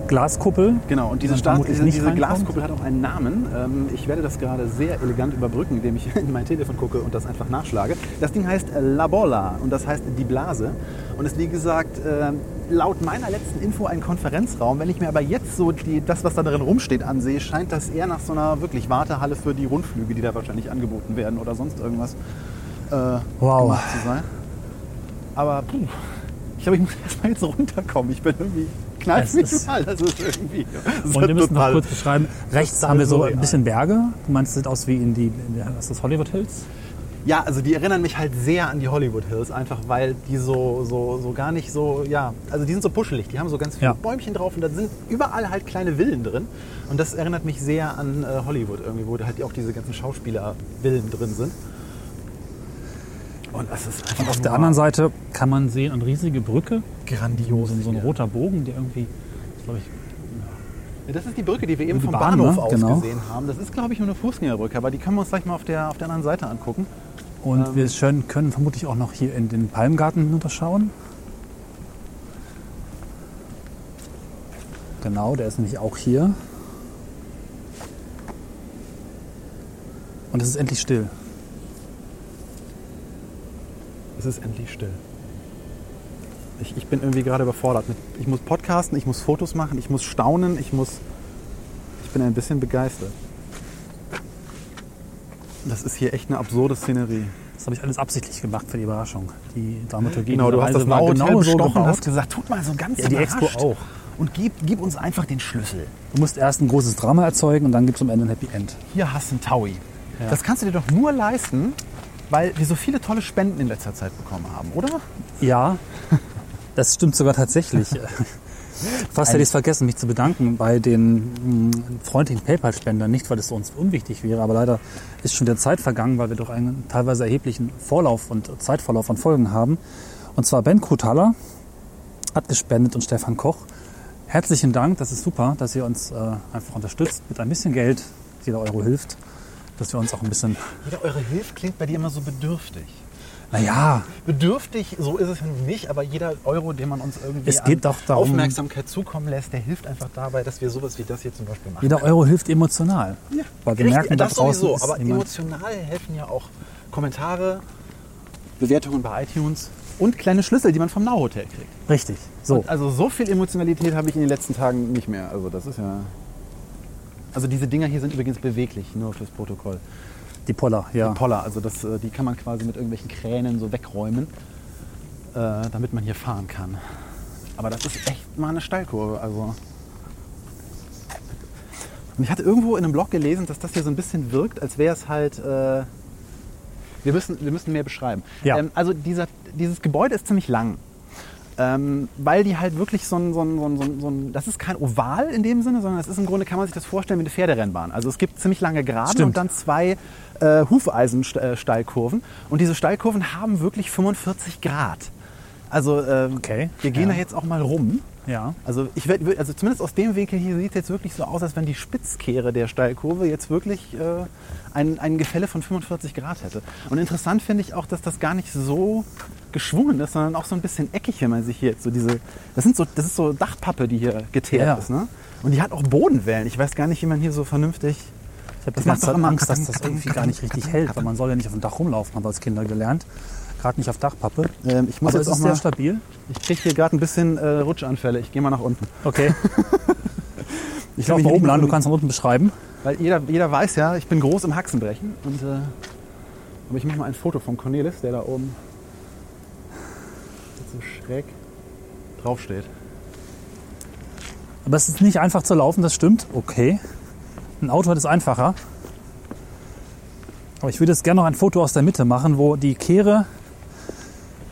Glaskuppel. Genau, und diese, Stadt, diese, diese. Glaskuppel hat auch einen Namen. Ähm, ich werde das gerade sehr elegant überbrücken, indem ich *laughs* in mein Telefon gucke und das einfach nachschlage. Das Ding heißt äh, La Bolla und das heißt die Blase. Und ist wie gesagt äh, laut meiner letzten Info ein Konferenzraum. Wenn ich mir aber jetzt so die, das, was da drin rumsteht, ansehe, scheint das eher nach so einer wirklich Wartehalle für die Rundflüge, die da wahrscheinlich angeboten werden oder sonst irgendwas äh, Wow. gemacht zu sein. Aber puh, ich glaube, ich muss *laughs* erstmal jetzt runterkommen. Ich bin irgendwie knallt Es mich mal. Das ist irgendwie. Das Und wir müssen noch kurz beschreiben, rechts haben wir so surreal. ein bisschen Berge. Du meinst, es sieht aus wie in die, in der, was ist das, Hollywood Hills? Ja, also die erinnern mich halt sehr an die Hollywood Hills, einfach weil die so, so, so gar nicht so, ja, also die sind so puschelig, die haben so ganz viele Ja. Bäumchen drauf und da sind überall halt kleine Villen drin. Und das erinnert mich sehr an äh, Hollywood irgendwie, wo halt auch diese ganzen Schauspieler-Villen drin sind. Und Und auf der anderen Seite kann man sehen eine riesige Brücke, grandios. so, so ein roter Bogen, der irgendwie, glaube ich, das ist die Brücke, die wir eben Die vom Bahn, Bahnhof ne? aus Genau. gesehen haben. Das ist, glaube ich, nur eine Fußgängerbrücke, aber die können wir uns gleich mal auf der, auf der anderen Seite angucken. Und Ähm. wir schön, können vermutlich auch noch hier in den Palmgarten hinunterschauen. Genau, der ist nämlich auch hier. Und es ist endlich still. Es ist endlich still. Ich, ich bin irgendwie gerade überfordert. Mit, ich muss podcasten, ich muss Fotos machen, ich muss staunen, ich muss. Ich bin ein bisschen begeistert. Das ist hier echt eine absurde Szenerie. Das habe ich alles absichtlich gemacht für die Überraschung. Die Dramaturgie Genau, du hast das war Bauhotel genau so und gebaut. hast gesagt, tut mal so ganz Ja, die Expo auch. Und gib, gib uns einfach den Schlüssel. Du musst erst ein großes Drama erzeugen und dann gibt es am Ende ein Happy End. Hier hast du einen Taui. Ja. Das kannst du dir doch nur leisten, weil wir so viele tolle Spenden in letzter Zeit bekommen haben, oder? Ja, das stimmt sogar tatsächlich. Fast hätte ich es vergessen, mich zu bedanken bei den mh, freundlichen PayPal-Spendern. Nicht, weil es uns unwichtig wäre, aber leider ist schon der Zeit vergangen, weil wir doch einen teilweise erheblichen Vorlauf und Zeitvorlauf von Folgen haben. Und zwar Ben Krutaler hat gespendet und Stefan Koch. Herzlichen Dank, das ist super, dass ihr uns äh, einfach unterstützt mit ein bisschen Geld. Jeder Euro hilft, dass wir uns auch ein bisschen, Jeder eure Hilfe klingt bei dir immer so bedürftig. naja, Bedürftig, so ist es nicht, aber jeder Euro, den man uns irgendwie Es geht an darum- Aufmerksamkeit zukommen lässt, der hilft einfach dabei, dass wir sowas wie das hier zum Beispiel machen. jeder Euro hilft emotional. Ja, Weil wir richtig, merken, da das draußen sowieso, ist aber emotional helfen ja auch Kommentare, Bewertungen bei iTunes und kleine Schlüssel, die man vom Now Hotel kriegt. Richtig. So. Und also so viel Emotionalität habe ich in den letzten Tagen nicht mehr. Also das ist ja. Also diese Dinger hier sind übrigens beweglich, nur fürs Protokoll. Die Poller, ja. Poller, also das, äh, die kann man quasi mit irgendwelchen Kränen so wegräumen, äh, damit man hier fahren kann. Aber das ist echt mal eine Steilkurve. Also. Und ich hatte irgendwo in einem Blog gelesen, dass das hier so ein bisschen wirkt, als wäre es halt. Äh, wir, müssen, wir müssen mehr beschreiben. Ja. Ähm, also dieser, dieses Gebäude ist ziemlich lang. Ähm, weil die halt wirklich so ein, so, ein, so, ein, so, ein, das ist kein Oval in dem Sinne, sondern das ist im Grunde, kann man sich das vorstellen wie eine Pferderennbahn. Also es gibt ziemlich lange Geraden Stimmt. und dann zwei äh, Hufeisensteilkurven. Und diese Steilkurven haben wirklich 45 Grad. Also äh, Okay, wir gehen ja. da jetzt auch mal rum. Ja. Also ich werd, also zumindest aus dem Winkel hier sieht es jetzt wirklich so aus, als wenn die Spitzkehre der Steilkurve jetzt wirklich äh, ein, ein Gefälle von 45 Grad hätte. Und interessant finde ich auch, dass das gar nicht so geschwungen ist, sondern auch so ein bisschen eckig, wenn man sich hier jetzt so diese, das sind so, das ist so Dachpappe, die hier geteert Ja. ist, ne? Und die hat auch Bodenwellen. Ich weiß gar nicht, wie man hier so vernünftig. Ich habe Das die ganze Zeit immer Angst, dass das irgendwie gar nicht richtig hält, weil man soll ja nicht auf dem Dach rumlaufen, haben wir als Kinder gelernt. Gerade nicht auf Dachpappe. Ähm, ich muss Aber jetzt es auch ist sehr mal. stabil. Ich kriege hier gerade ein bisschen äh, Rutschanfälle. Ich gehe mal nach unten. Okay. *laughs* Ich mal mich oben lang, du kannst von unten beschreiben. Weil jeder, jeder weiß ja, ich bin groß im Haxenbrechen. Und, äh, aber ich mache mal ein Foto von Cornelis, der da oben so schräg draufsteht. Aber es ist nicht einfach zu laufen, das stimmt. Okay. Ein Auto hat es einfacher. Aber ich würde jetzt gerne noch ein Foto aus der Mitte machen, wo die Kehre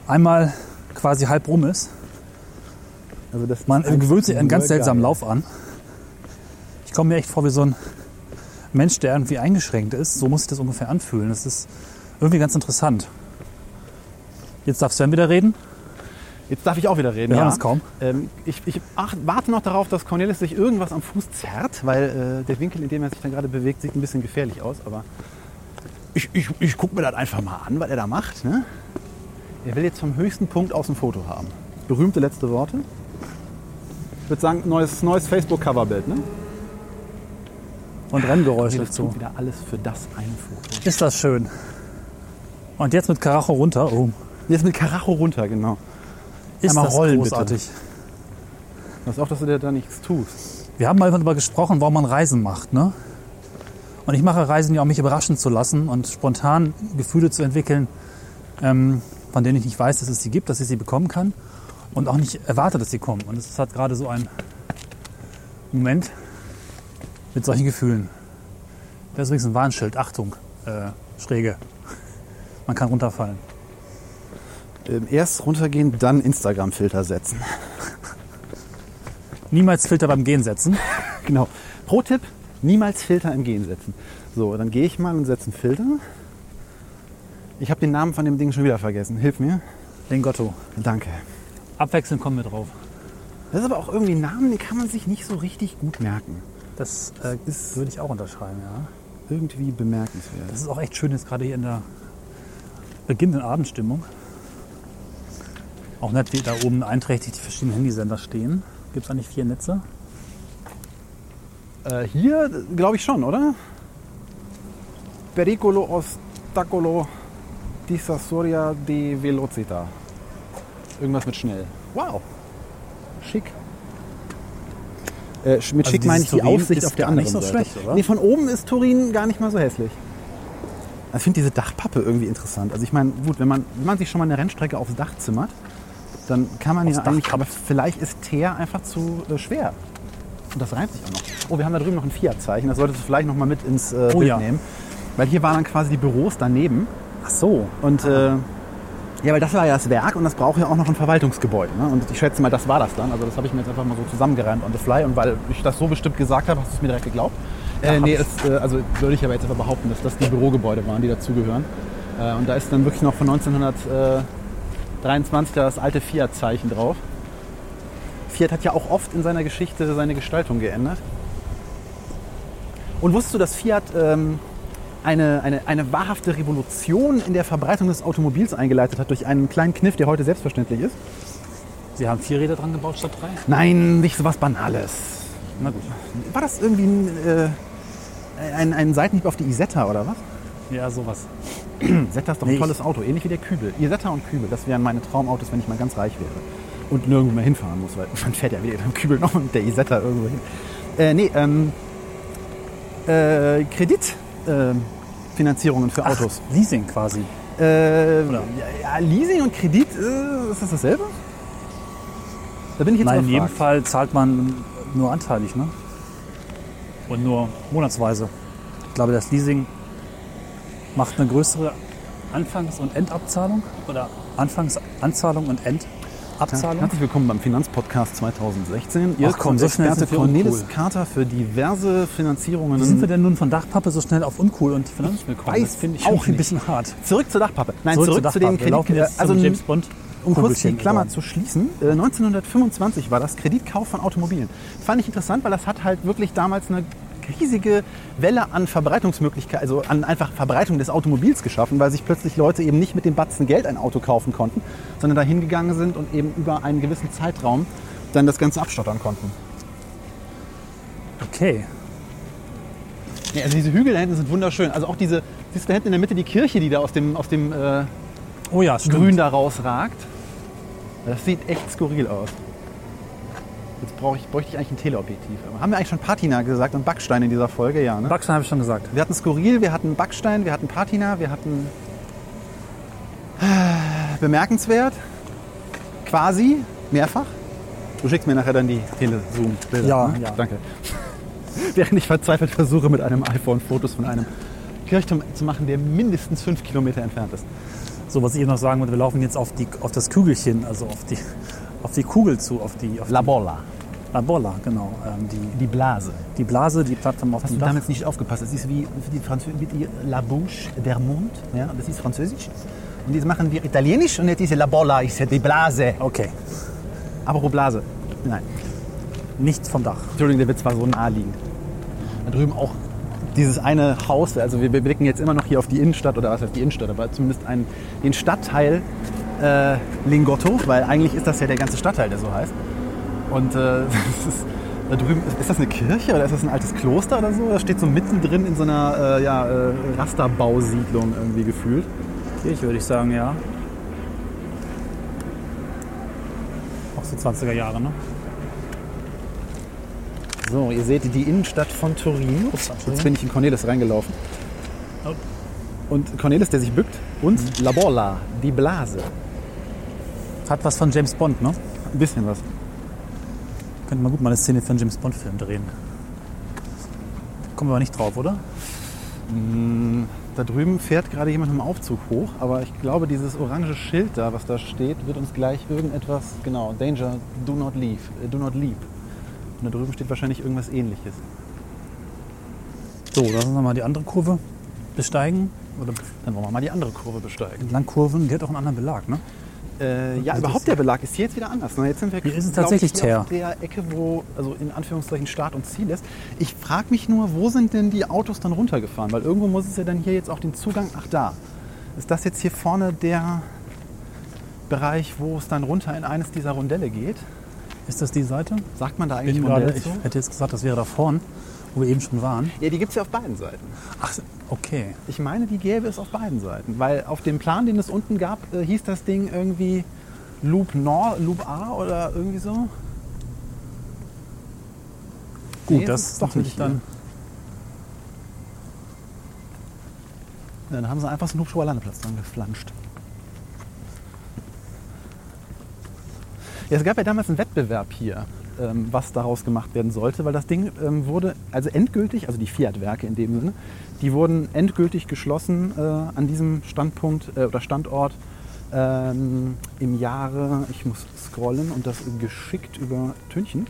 einmal quasi halb rum ist. Also Man gewöhnt sich einen ganz seltsamen. Lauf an. Ich komme mir echt vor wie so ein Mensch, der irgendwie eingeschränkt ist. So muss sich das ungefähr anfühlen. Das ist irgendwie ganz interessant. Jetzt darf Sven wieder reden. Jetzt darf ich auch wieder reden. Wir ja. hören uns kaum. Ähm, ich ich ach, warte noch darauf, dass Cornelis sich irgendwas am Fuß zerrt, weil äh, der Winkel, in dem er sich dann gerade bewegt, sieht ein bisschen gefährlich aus. Aber ich, ich, ich gucke mir das einfach mal an, was er da macht. Ne? Er will jetzt vom höchsten Punkt aus ein Foto haben. Berühmte letzte Worte. Ich würde sagen, neues, neues Facebook-Coverbild. Ne? Und Renngeräusche Das dazu. wieder alles für das eine Foto. Ist das schön. Und jetzt mit Karacho runter. Oh, Jetzt mit Karacho runter, genau. ist Einmal das rollen, großartig. Pass auf, dass du dir da nichts tust. Wir haben mal darüber gesprochen, warum man Reisen macht. Ne? Und ich mache Reisen ja, um mich überraschen zu lassen und spontan Gefühle zu entwickeln, ähm, von denen ich nicht weiß, dass es sie gibt, dass ich sie bekommen kann. und auch nicht erwartet, dass sie kommen. Und es ist halt gerade so ein Moment mit solchen Gefühlen. Da ist übrigens ein Warnschild. Achtung, äh, schräge. Man kann runterfallen. Ähm, erst runtergehen, dann Instagram-Filter setzen. *laughs* Niemals Filter beim Gehen setzen. *laughs* Genau. Pro-Tipp, niemals Filter im Gehen setzen. So, dann gehe ich mal und setze einen Filter. Ich habe den Namen von dem Ding schon wieder vergessen. Hilf mir. Lingotto. Danke. Abwechselnd kommen wir drauf. Das ist aber auch irgendwie ein Namen, den kann man sich nicht so richtig gut merken. Das äh, ist, würde ich auch unterschreiben, ja. Irgendwie bemerkenswert. Das ist auch echt schön jetzt gerade hier in der beginnenden Abendstimmung. Auch nett, wie da oben einträchtig die verschiedenen Handysender stehen. Gibt es eigentlich vier Netze? Äh, hier glaube ich schon, oder? Pericolo ostacolo di Sassoria di Velocita. Irgendwas mit schnell. Wow. Schick. Äh, mit Also schick meine ich die Turin Aussicht auf der anderen nicht so Seite. schlecht? Nee, von oben ist Turin gar nicht mal so hässlich. Ich finde diese Dachpappe irgendwie interessant. Also ich meine, gut, wenn man, wenn man sich schon mal eine Rennstrecke aufs Dach zimmert, dann kann man Aufs ja Dach eigentlich, aber vielleicht ist Teer einfach zu äh, schwer. Und das reimt sich auch noch. Oh, wir haben da drüben noch ein Fiat-Zeichen. Das solltest du vielleicht noch mal mit ins äh, Oh Bild ja. nehmen. Weil hier waren dann quasi die Büros daneben. Ach so. Und äh, ja, weil das war ja das Werk und das braucht ja auch noch ein Verwaltungsgebäude. Ne? Und ich schätze mal, das war das dann. Also das habe ich mir jetzt einfach mal so zusammengereimt on the fly. Und weil ich das so bestimmt gesagt habe, hast du es mir direkt geglaubt. Äh, nee, es, äh, also würde ich aber jetzt einfach behaupten, dass das die Bürogebäude waren, die dazugehören. Äh, und da ist dann wirklich noch von 1923 das alte Fiat-Zeichen drauf. Fiat hat ja auch oft in seiner Geschichte seine Gestaltung geändert. Und wusstest du, dass Fiat ähm, eine, eine, eine wahrhafte Revolution in der Verbreitung des Automobils eingeleitet hat durch einen kleinen Kniff, der heute selbstverständlich ist? Sie haben vier Räder dran gebaut statt drei? Nein, nicht so was Banales. Na gut. War das irgendwie ein, äh, ein, ein Seitenhieb auf die Isetta oder was? Ja, sowas. Isetta ist doch Nee, ein tolles Auto, ähnlich wie der Kübel. Isetta und Kübel, das wären meine Traumautos, wenn ich mal ganz reich wäre. Und nirgendwo mehr hinfahren muss, weil man fährt ja weder mit dem Kübel noch mit der Isetta irgendwo hin. Äh, nee, ähm, äh, Kreditfinanzierungen äh, Finanzierungen für Autos. Ach, Leasing quasi. Äh, ja, Leasing und Kredit, äh, ist das dasselbe? Da bin ich jetzt Nein, in jedem. Fall zahlt man nur anteilig, ne? Und nur monatsweise. Ich glaube, das Leasing macht eine größere Anfangs- und Endabzahlung oder Anfangsanzahlung und Endabzahlung. Herzlich willkommen beim Finanzpodcast 2016. Ihr Ach komm, so schnell sind wir Cornelis uncool. Carter für diverse Finanzierungen. Wie sind wir denn nun von Dachpappe so schnell auf uncool und Finanzen gekommen? weiß das finde ich auch ein bisschen hart. Zurück zur Dachpappe. Nein, zurück, zur zu den Dachpappe. Wir laufen Kredit. jetzt Also James Bond. um kurz die Klammer zu schließen, äh, 1925 war das Kreditkauf von Automobilen. Fand ich interessant, weil das hat halt wirklich damals eine riesige Welle an Verbreitungsmöglichkeiten, also an einfach Verbreitung des Automobils geschaffen, weil sich plötzlich Leute eben nicht mit dem Batzen Geld ein Auto kaufen konnten, sondern dahin gegangen sind und eben über einen gewissen Zeitraum dann das Ganze abstottern konnten. Okay. Ja, also diese Hügel da hinten sind wunderschön. Also auch diese, siehst du da hinten in der Mitte die Kirche, die da aus dem, aus dem äh, Oh ja. Grün da rausragt. Das sieht echt skurril aus. Jetzt brauche ich, bräuchte ich eigentlich ein Teleobjektiv. Aber haben wir eigentlich schon Patina gesagt und Backstein in dieser Folge? Ja, ne? Backstein habe ich schon gesagt. Wir hatten Skurril, wir hatten Backstein, wir hatten Patina, wir hatten äh, bemerkenswert, quasi, mehrfach. Du schickst mir nachher dann die Telezoom-Bilder. Ja, ne? ja. Danke. *laughs* Während ich verzweifelt versuche, mit einem iPhone Fotos von einem Kirchturm zu machen, der mindestens fünf Kilometer entfernt ist. So, was ich eben noch sagen wollte, wir laufen jetzt auf, die, auf das Kügelchen, also auf die, auf die Kugel zu, auf die, auf La die Bolla, La Bolla, genau. Ähm, die, die Blase. die Blase, die Plattform auf Hast dem du Dach. damals nicht aufgepasst? Das ist wie, die die La Bouche der Mond. Ja, das ist französisch. Und jetzt machen wir italienisch und jetzt ist La Bolla, ist die Blase. Okay, Aber Blase. Nein. nicht vom Dach. Entschuldigung, der Witz war so naheliegend. Da drüben auch dieses eine Haus, also wir blicken jetzt immer noch hier auf die Innenstadt, oder was heißt die Innenstadt, aber zumindest einen, den Stadtteil äh, Lingotto, weil eigentlich ist das ja der ganze Stadtteil, der so heißt. Und äh, *laughs* das ist, da drüben, ist das eine Kirche oder ist das ein altes Kloster oder so? Das steht so mittendrin in so einer äh, ja, äh, Rasterbausiedlung irgendwie gefühlt. Kirche würde ich sagen, ja. Auch so 20er Jahre, ne? So, ihr seht die Innenstadt von Turin. Jetzt bin ich in Cornelis reingelaufen. Oh. Und Cornelis, der sich bückt, und La Bolla, die Blase. Hat was von James Bond, ne? Ein bisschen was. Könnte man gut mal eine Szene für einen James Bond-Film drehen. Kommen wir aber nicht drauf, oder? Da drüben fährt gerade jemand im Aufzug hoch, aber ich glaube, dieses orange Schild da, was da steht, wird uns gleich irgendetwas, genau, Danger, do not leave, äh, do not leap. Und da drüben steht wahrscheinlich irgendwas ähnliches. So, lass uns mal die andere Kurve besteigen. Oder Dann wollen wir mal die andere Kurve besteigen. entlang Kurven, die hat auch einen anderen Belag, ne? Äh, ja, Also überhaupt der Belag ist hier jetzt wieder anders. Ne? Jetzt sind wir Hier ist es tatsächlich ich, auf der Ecke, wo, also in Anführungszeichen Start und Ziel ist. Ich frage mich nur, wo sind denn die Autos dann runtergefahren? Weil irgendwo muss es ja dann hier jetzt auch den Zugang, ach da. Ist das jetzt hier vorne der Bereich, wo es dann runter in eines dieser Rondelle geht? Ist das die Seite? Sagt man da eigentlich gerade, Rondell ich hätte jetzt gesagt, das wäre da vorn, wo wir eben schon waren. Ja, die gibt es ja auf beiden Seiten. Ach, okay. Ich meine, die gäbe es auf beiden Seiten. Weil auf dem Plan, den es unten gab, äh, hieß das Ding irgendwie Loop Nord, Loop A oder irgendwie so. Gut, Nee, das ist doch nicht dann. Dann haben sie einfach so einen Hubschrauber Landeplatz dran geflanscht. Ja, es gab ja damals einen Wettbewerb hier, ähm, was daraus gemacht werden sollte, weil das Ding ähm, wurde, also endgültig, also die Fiat-Werke in dem Sinne, die wurden endgültig geschlossen äh, an diesem Standpunkt äh, oder Standort ähm, im Jahre, ich muss scrollen und das geschickt über Tünchen,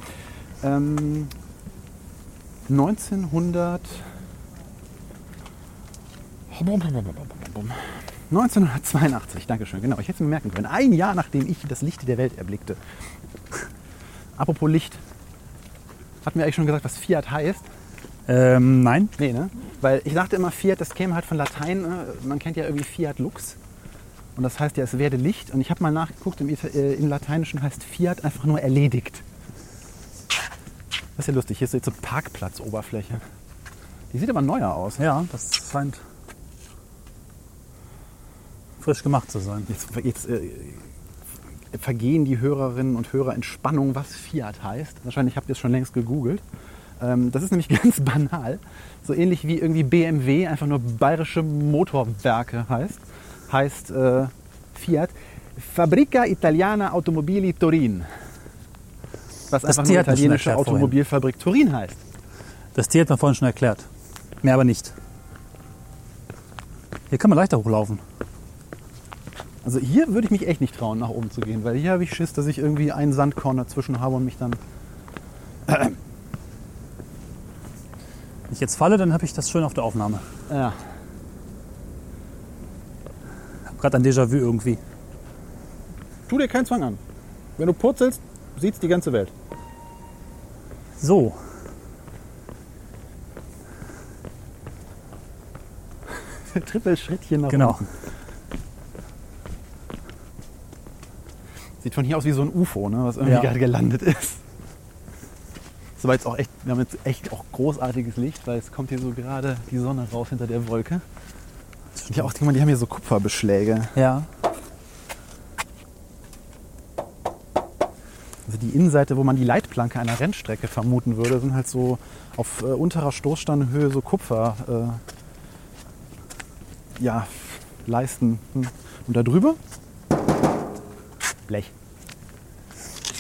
ähm, 1900 1982, Dankeschön, genau. Ich hätte es mir merken können. Ein Jahr nachdem ich das Licht der Welt erblickte. Apropos Licht. Hatten wir eigentlich schon gesagt, was Fiat heißt? Ähm, nein. Nee, ne? Weil ich dachte immer, Fiat, das käme halt von Latein. Ne? Man kennt ja irgendwie Fiat Lux. Und das heißt ja, es werde Licht. Und ich habe mal nachgeguckt, im, äh, im Lateinischen heißt Fiat einfach nur erledigt. Das ist ja lustig. Hier ist jetzt so Parkplatzoberfläche. Die sieht aber neuer aus. Ja, das scheint frisch gemacht zu sein. Jetzt, jetzt äh, vergehen die Hörerinnen und Hörer in Spannung, was Fiat heißt. Wahrscheinlich habt ihr es schon längst gegoogelt. Ähm, das ist nämlich *laughs* ganz banal. So ähnlich wie irgendwie BMW einfach nur Bayerische Motorwerke heißt. Heißt äh, Fiat Fabrica Italiana Automobili Turin. Was Das einfach nur italienische erklärt vorhin. Automobilfabrik Turin heißt. Das Tier hat man vorhin schon erklärt. Mehr aber nicht. Hier kann man leichter hochlaufen. Also hier würde ich mich echt nicht trauen, nach oben zu gehen, weil hier habe ich Schiss, dass ich irgendwie einen Sandkorn dazwischen habe und mich dann *clears throat* Wenn ich jetzt falle, dann habe ich das schön auf der Aufnahme. ja, Hab gerade ein Déjà-vu irgendwie. Tu dir keinen Zwang an. Wenn du purzelst, sieht's die ganze Welt. So, *laughs* Trippelschrittchen nach genau. unten. Sieht von hier aus wie so ein UFO, ne, was irgendwie Ja. gerade gelandet ist. So war jetzt auch echt, wir haben jetzt echt auch großartiges Licht, weil es kommt hier so gerade die Sonne raus hinter der Wolke. Ich auch, die haben hier so Kupferbeschläge. Ja. Also die Innenseite, wo man die Leitplanke einer Rennstrecke vermuten würde, sind halt so auf äh, unterer Stoßstangenhöhe so Kupfer, äh, ja, Leisten. Hm. Und da drüber Blech.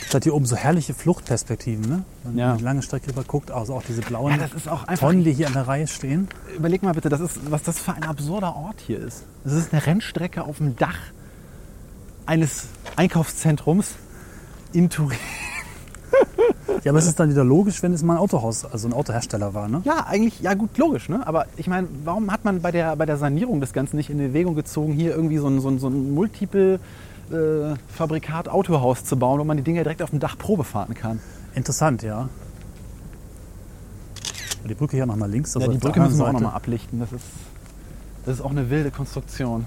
Es hat hier oben so herrliche Fluchtperspektiven, ne? Wenn man Ja. die lange Strecke rüber guckt, also auch diese blauen Ja, das. Tonnen, die hier an der Reihe stehen. Überleg mal bitte, das ist, was das für ein absurder Ort hier ist. Das ist eine Rennstrecke auf dem Dach eines Einkaufszentrums in Turin. *laughs* Ja, aber es ist dann wieder logisch, wenn es mal ein Autohaus, also ein Autohersteller war, ne? Ja, eigentlich, ja gut, logisch, ne? Aber ich meine, warum hat man bei der, bei der Sanierung des Ganzen nicht in Erwägung gezogen, hier irgendwie so ein, so ein, so ein Multiple äh, Fabrikat Autohaus zu bauen, wo man die Dinger direkt auf dem Dach Probe fahren kann? Interessant, ja. Die Brücke hier nochmal links. ja, die Brücke müssen wir auch nochmal ablichten. Das ist, das ist auch eine wilde Konstruktion.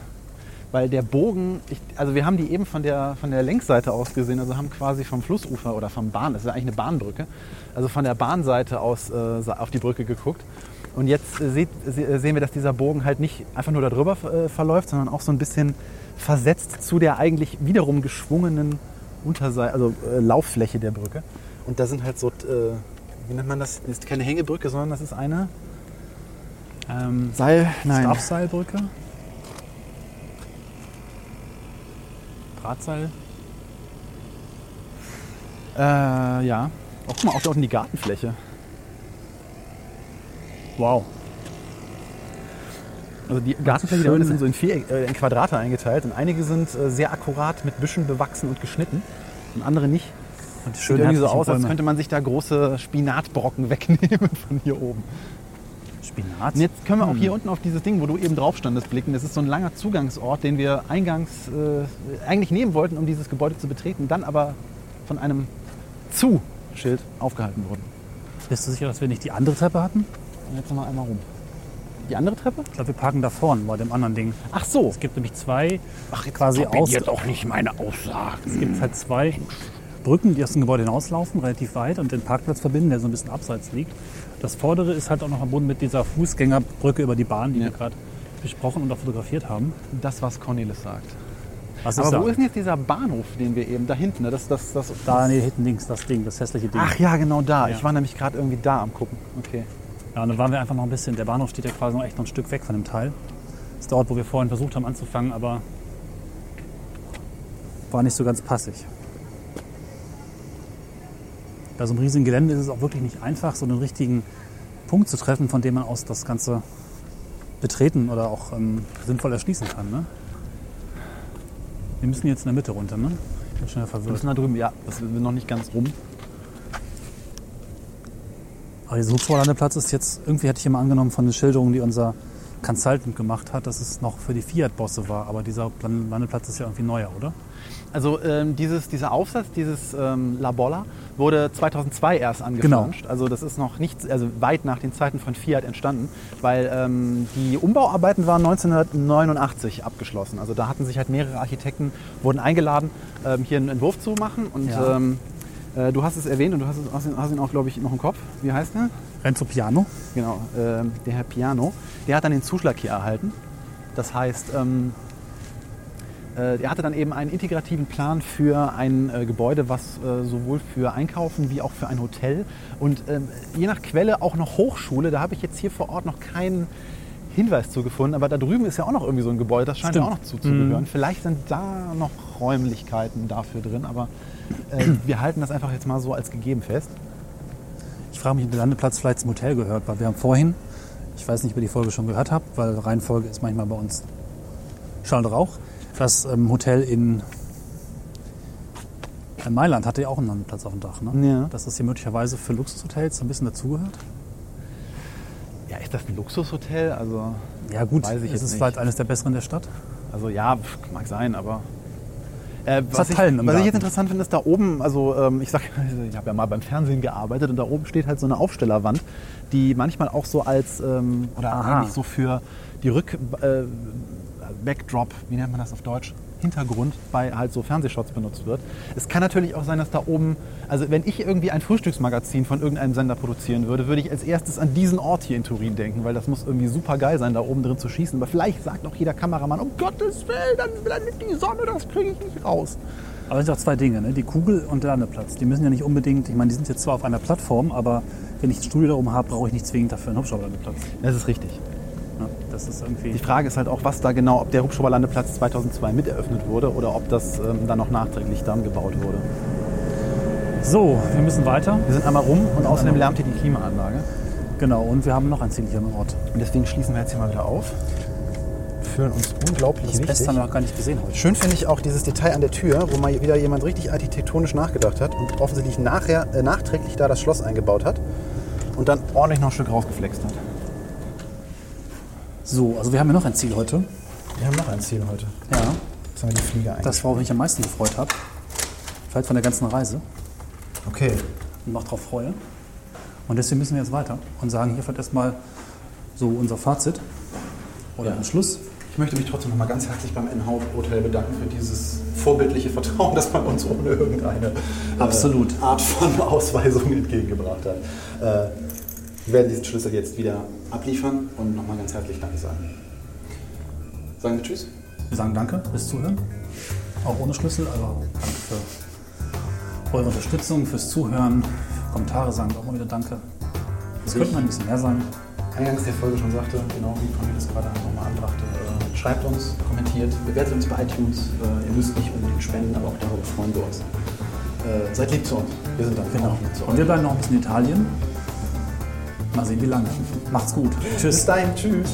Weil der Bogen, ich, also wir haben die eben von der, von der Längsseite aus gesehen, also haben quasi vom Flussufer oder vom Bahn, das ist ja eigentlich eine Bahnbrücke, also von der Bahnseite aus äh, auf die Brücke geguckt. Und jetzt äh, seht, se- sehen wir, dass dieser Bogen halt nicht einfach nur darüber äh, verläuft, sondern auch so ein bisschen versetzt zu der eigentlich wiederum geschwungenen Unterseite, also äh, Lauffläche der Brücke. Und da sind halt so, äh, wie nennt man das? Das ist keine Hängebrücke, sondern das ist eine Ähm, Seil, nein. Stabseilbrücke. Drahtseil. Äh, ja. Auch guck mal, auch da unten die Gartenfläche. Wow. Also die Gartenfläche da unten schön. sind so in, vier, äh, in Quadrate eingeteilt und einige sind äh, sehr akkurat mit Büschen bewachsen und geschnitten und andere nicht. Und die Sieht irgendwie so aus, als könnte man sich da große Spinatbrocken *laughs* wegnehmen von hier oben. Spinat. Und jetzt können wir auch Hm. hier unten auf dieses Ding, wo du eben drauf standest, blicken. Das ist so ein langer Zugangsort, den wir eingangs äh, eigentlich nehmen wollten, um dieses Gebäude zu betreten, dann aber von einem Zu-Schild aufgehalten wurden. Bist du sicher, dass wir nicht die andere Treppe hatten? Und jetzt noch mal einmal rum. Die andere Treppe? Ich glaube, wir parken da vorne bei dem anderen Ding. Ach so. Es gibt nämlich zwei quasi aus. doch nicht meine Aussagen. Es gibt halt zwei Brücken, die aus dem Gebäude hinauslaufen, relativ weit und den Parkplatz verbinden, der so ein bisschen abseits liegt. Das vordere ist halt auch noch verbunden mit dieser Fußgängerbrücke über die Bahn, die Ja. wir gerade besprochen und auch fotografiert haben. Das, was Cornelis sagt. Was Aber wo ist denn jetzt dieser Bahnhof, den wir eben da hinten? ne? Das, das, das, Da, nee, hinten links, das Ding, das hässliche Ding. Ach ja, genau da. Ja. Ich war nämlich gerade irgendwie da am gucken. Okay. Ja, und dann waren wir einfach noch ein bisschen. Der Bahnhof steht ja quasi noch echt noch ein Stück weg von dem Teil. Das ist dort, wo wir vorhin versucht haben anzufangen, aber war nicht so ganz passig. Bei so einem riesigen Gelände ist es auch wirklich nicht einfach, so einen richtigen Punkt zu treffen, von dem man aus das Ganze betreten oder auch ähm, sinnvoll erschließen kann. Ne? Wir müssen jetzt in der Mitte runter, ne? Ich bin schon wieder Wir verwirrt. müssen da drüben, ja, das sind wir noch nicht ganz rum. Aber dieser Hubschrauberlandeplatz ist jetzt, irgendwie hätte ich immer angenommen von den Schilderungen, die unser Consultant gemacht hat, dass es noch für die Fiat-Bosse war. Aber dieser Land- Landeplatz ist ja irgendwie neuer, oder? Also ähm, dieses, dieser Aufsatz, dieses ähm, La Bolla, wurde 2002 erst angeflanscht. Also das ist noch nicht, also weit nach den Zeiten von Fiat entstanden, weil ähm, die Umbauarbeiten waren 1989 abgeschlossen. Also da hatten sich halt mehrere Architekten, wurden eingeladen, ähm, hier einen Entwurf zu machen. Und Ja. ähm, äh, du hast es erwähnt und du hast, es, hast, ihn, hast ihn auch, glaube ich, noch im Kopf. Wie heißt der? Renzo Piano. Genau, ähm, der Herr Piano. Der hat dann den Zuschlag hier erhalten. Das heißt, ähm, äh, er hatte dann eben einen integrativen Plan für ein äh, Gebäude, was äh, sowohl für Einkaufen wie auch für ein Hotel und ähm, je nach Quelle auch noch Hochschule. Da habe ich jetzt hier vor Ort noch keinen Hinweis zu gefunden, aber da drüben ist ja auch noch irgendwie so ein Gebäude, das scheint ja auch Stimmt. noch zuzugehören. Vielleicht sind da noch Räumlichkeiten dafür drin, aber äh, *clears throat* wir halten das einfach jetzt mal so als gegeben fest. Ich frage mich, ob der Landeplatz vielleicht zum Hotel gehört, weil wir haben vorhin, ich weiß nicht, ob ihr die Folge schon gehört habt, weil Reihenfolge ist manchmal bei uns Schall und Rauch. Das ähm, Hotel in, Mailand hatte ja auch einen Landeplatz auf dem Dach. Ne? Ja. Dass das hier möglicherweise für Luxushotels so ein bisschen dazugehört. Ja, ist das ein Luxushotel? Also Ja gut, Weiß ich ist es nicht. vielleicht eines der besseren der Stadt? Also ja, mag sein, aber. Äh, was ich, was ich jetzt interessant finde, ist da oben, also ähm, ich sag, *laughs* ich habe ja mal beim Fernsehen gearbeitet und da oben steht halt so eine Aufstellerwand, die manchmal auch so als, ähm, oder Aha. eigentlich so für die Rück, äh, Backdrop, wie nennt man das auf Deutsch? Hintergrund bei halt so Fernsehshots benutzt wird. Es kann natürlich auch sein, dass da oben, also wenn ich irgendwie ein Frühstücksmagazin von irgendeinem Sender produzieren würde, würde ich als erstes an diesen Ort hier in Turin denken, weil das muss irgendwie super geil sein, da oben drin zu schießen. Aber vielleicht sagt auch jeder Kameramann, um Gottes Willen, dann blendet die Sonne, das kriege ich nicht raus. Aber es sind auch zwei Dinge, ne? die Kugel und der Landeplatz. Die müssen ja nicht unbedingt, ich meine, die sind jetzt zwar auf einer Plattform, aber wenn ich ein Studio da oben habe, brauche ich nicht zwingend dafür einen Hubschrauberlandeplatz. Das ist richtig. Das ist irgendwie... Die Frage ist halt auch, was da genau, ob der Hubschrauberlandeplatz 2002 mit eröffnet wurde oder ob das ähm, dann noch nachträglich dann gebaut wurde. So, wir müssen weiter. Wir sind einmal rum und außerdem lärmt hier die Klimaanlage. Genau, und wir haben noch ein Ziel hier am Ort. Und deswegen schließen wir jetzt hier mal wieder auf. Fühlen uns unglaublich Das Beste wichtig. haben wir noch gar nicht gesehen heute. Schön finde ich auch dieses Detail an der Tür, wo mal wieder jemand richtig architektonisch nachgedacht hat und offensichtlich nachher, äh, nachträglich da das Schloss eingebaut hat und dann ordentlich noch ein Stück rausgeflext hat. So, also wir haben ja noch ein Ziel heute. Wir haben noch ein Ziel heute. Ja. Jetzt haben wir die Flieger eigentlich. Das, worauf ich mich am meisten gefreut habe. Vielleicht von der ganzen Reise. Okay. Und noch drauf freue. Und deswegen müssen wir jetzt weiter und sagen hier vielleicht erstmal so unser Fazit. Oder Ja. Schluss. Ich möchte mich trotzdem noch mal ganz herzlich beim NH Hotel bedanken für dieses vorbildliche Vertrauen, das man uns ohne irgendeine äh, Absolut. Art von Ausweisung entgegengebracht hat. Äh, wir werden diesen Schlüssel jetzt wieder abliefern und nochmal ganz herzlich Danke sagen. Sagen wir Tschüss. Wir sagen Danke fürs Zuhören. Auch ohne Schlüssel, aber danke für eure Unterstützung, fürs Zuhören. Für Kommentare sagen wir auch mal wieder Danke. Es könnte mal ein bisschen mehr sein. Eingangs der Folge schon sagte, genau wie Conny das gerade nochmal anbrachte, äh, schreibt uns, kommentiert, bewertet uns bei iTunes. Äh, ihr müsst nicht unbedingt spenden, aber auch darüber freuen wir uns. Äh, seid lieb zu uns. Wir sind da. Genau. Und wir bleiben noch ein bisschen in Italien. Mal sehen, wie lange. Macht's gut. Tschüss. Bis dahin. Tschüss.